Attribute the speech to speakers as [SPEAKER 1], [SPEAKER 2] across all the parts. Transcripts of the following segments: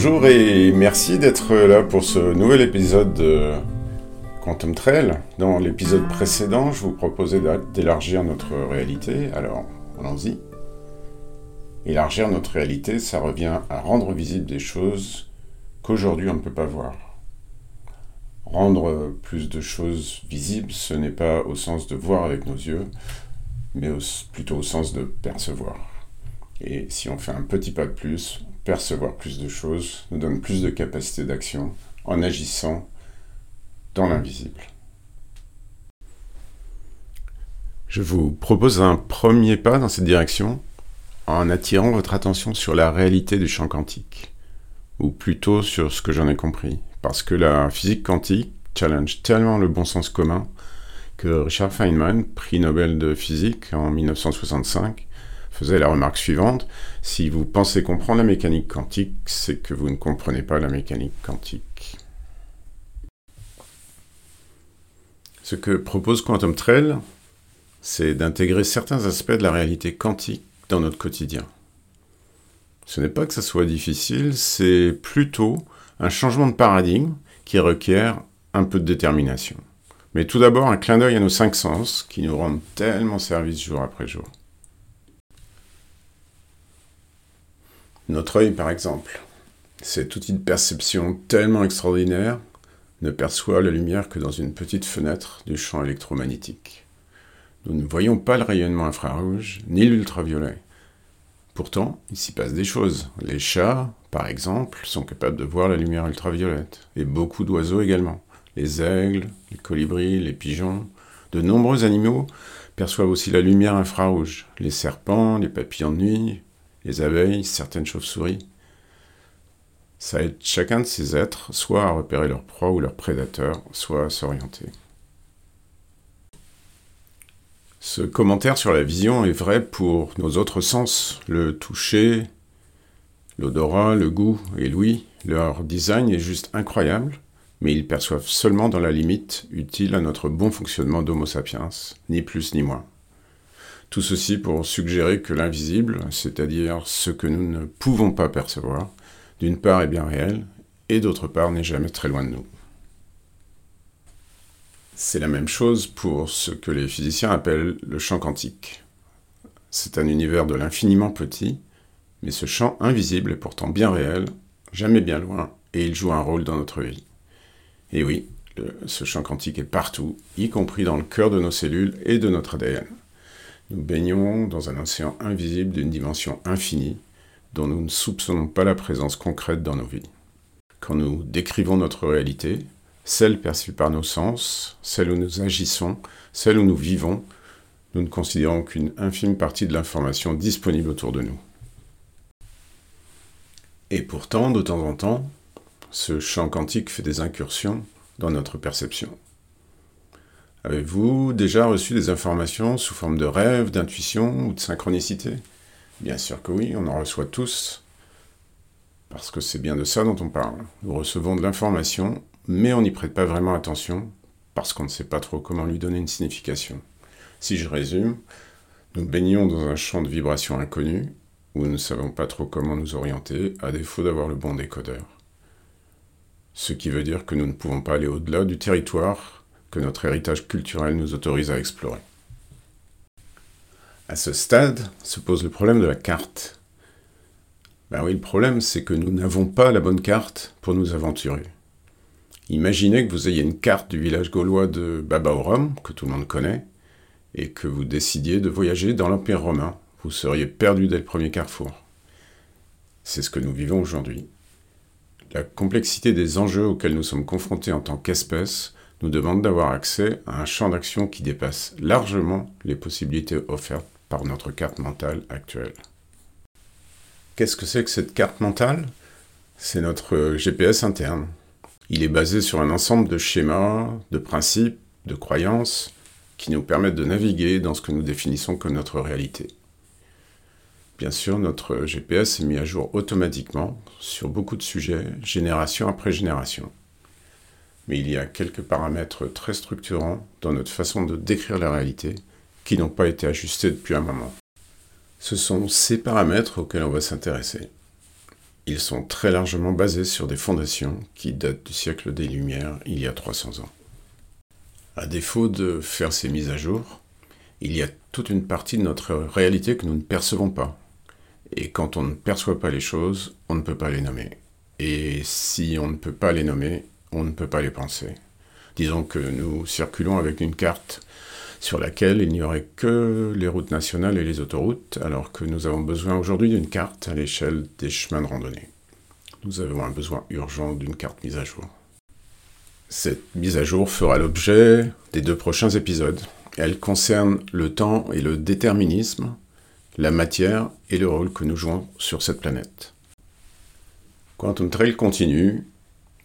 [SPEAKER 1] Bonjour et merci d'être là pour ce nouvel épisode de Quantum Trail. Dans l'épisode précédent, je vous proposais d'élargir notre réalité, alors allons-y. Élargir notre réalité, ça revient à rendre visibles des choses qu'aujourd'hui on ne peut pas voir. Rendre plus de choses visibles, ce n'est pas au sens de voir avec nos yeux, mais plutôt au sens de percevoir. Et si on fait un petit pas de plus, percevoir plus de choses nous donne plus de capacité d'action en agissant dans l'invisible. Je vous propose un premier pas dans cette direction en attirant votre attention sur la réalité du champ quantique, ou plutôt sur ce que j'en ai compris, parce que la physique quantique challenge tellement le bon sens commun que Richard Feynman, prix Nobel de physique en 1965, faisait la remarque suivante, si vous pensez comprendre la mécanique quantique, c'est que vous ne comprenez pas la mécanique quantique. Ce que propose Quantum Trail, c'est d'intégrer certains aspects de la réalité quantique dans notre quotidien. Ce n'est pas que ça soit difficile, c'est plutôt un changement de paradigme qui requiert un peu de détermination. Mais tout d'abord, un clin d'œil à nos cinq sens qui nous rendent tellement service jour après jour. Notre œil, par exemple, cet outil de perception tellement extraordinaire, ne perçoit la lumière que dans une petite fenêtre du champ électromagnétique. Nous ne voyons pas le rayonnement infrarouge, ni l'ultraviolet. Pourtant, il s'y passe des choses. Les chats, par exemple, sont capables de voir la lumière ultraviolette, et beaucoup d'oiseaux également. Les aigles, les colibris, les pigeons, de nombreux animaux perçoivent aussi la lumière infrarouge. Les serpents, les papillons de nuit, les abeilles, certaines chauves-souris. Ça aide chacun de ces êtres soit à repérer leur proie ou leur prédateur, soit à s'orienter. Ce commentaire sur la vision est vrai pour nos autres sens, le toucher, l'odorat, le goût et l'ouïe. Leur design est juste incroyable, mais ils perçoivent seulement dans la limite utile à notre bon fonctionnement d'Homo sapiens, ni plus ni moins. Tout ceci pour suggérer que l'invisible, c'est-à-dire ce que nous ne pouvons pas percevoir, d'une part est bien réel, et d'autre part n'est jamais très loin de nous. C'est la même chose pour ce que les physiciens appellent le champ quantique. C'est un univers de l'infiniment petit, mais ce champ invisible est pourtant bien réel, jamais bien loin, et il joue un rôle dans notre vie. Et oui, ce champ quantique est partout, y compris dans le cœur de nos cellules et de notre ADN. Nous baignons dans un océan invisible d'une dimension infinie, dont nous ne soupçonnons pas la présence concrète dans nos vies. Quand nous décrivons notre réalité, celle perçue par nos sens, celle où nous agissons, celle où nous vivons, nous ne considérons qu'une infime partie de l'information disponible autour de nous. Et pourtant, de temps en temps, ce champ quantique fait des incursions dans notre perception. Avez-vous déjà reçu des informations sous forme de rêve, d'intuition ou de synchronicité Bien sûr que oui, on en reçoit tous, parce que c'est bien de ça dont on parle. Nous recevons de l'information, mais on n'y prête pas vraiment attention, parce qu'on ne sait pas trop comment lui donner une signification. Si je résume, nous baignons dans un champ de vibrations inconnu, où nous ne savons pas trop comment nous orienter, à défaut d'avoir le bon décodeur. Ce qui veut dire que nous ne pouvons pas aller au-delà du territoire que notre héritage culturel nous autorise à explorer. À ce stade se pose le problème de la carte. Ben oui, le problème, c'est que nous n'avons pas la bonne carte pour nous aventurer. Imaginez que vous ayez une carte du village gaulois de Babaorum, que tout le monde connaît, et que vous décidiez de voyager dans l'Empire romain. Vous seriez perdu dès le premier carrefour. C'est ce que nous vivons aujourd'hui. La complexité des enjeux auxquels nous sommes confrontés en tant qu'espèce nous demande d'avoir accès à un champ d'action qui dépasse largement les possibilités offertes par notre carte mentale actuelle. Qu'est-ce que c'est que cette carte mentale? C'est notre GPS interne. Il est basé sur un ensemble de schémas, de principes, de croyances qui nous permettent de naviguer dans ce que nous définissons comme notre réalité. Bien sûr, notre GPS est mis à jour automatiquement sur beaucoup de sujets, génération après génération mais il y a quelques paramètres très structurants dans notre façon de décrire la réalité qui n'ont pas été ajustés depuis un moment. Ce sont ces paramètres auxquels on va s'intéresser. ils sont très largement basés sur des fondations qui datent du siècle des Lumières, il y a 300 ans. À défaut de faire ces mises à jour, il y a toute une partie de notre réalité que nous ne percevons pas. Et quand on ne perçoit pas les choses, on ne peut pas les nommer. Et si on ne peut pas les nommer, on ne peut pas les penser. Disons que nous circulons avec une carte sur laquelle il n'y aurait que les routes nationales et les autoroutes, alors que nous avons besoin aujourd'hui d'une carte à l'échelle des chemins de randonnée. Nous avons un besoin urgent d'une carte mise à jour. Cette mise à jour fera l'objet des deux prochains épisodes. Elle concerne le temps et le déterminisme, la matière et le rôle que nous jouons sur cette planète. Quantum Trail continue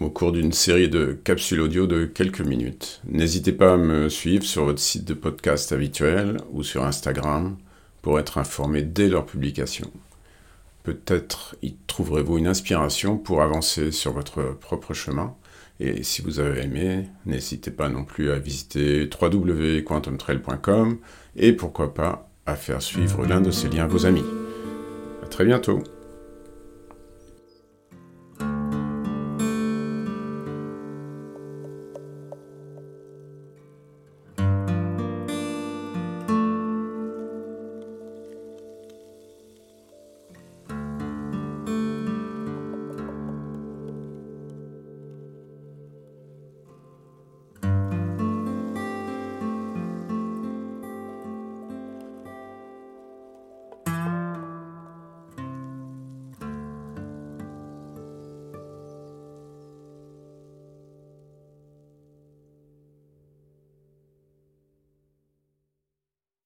[SPEAKER 1] au cours d'une série de capsules audio de quelques minutes. N'hésitez pas à me suivre sur votre site de podcast habituel ou sur Instagram pour être informé dès leur publication. Peut-être y trouverez-vous une inspiration pour avancer sur votre propre chemin. Et si vous avez aimé, n'hésitez pas non plus à visiter www.quantumtrail.com et pourquoi pas à faire suivre l'un de ces liens à vos amis. A très bientôt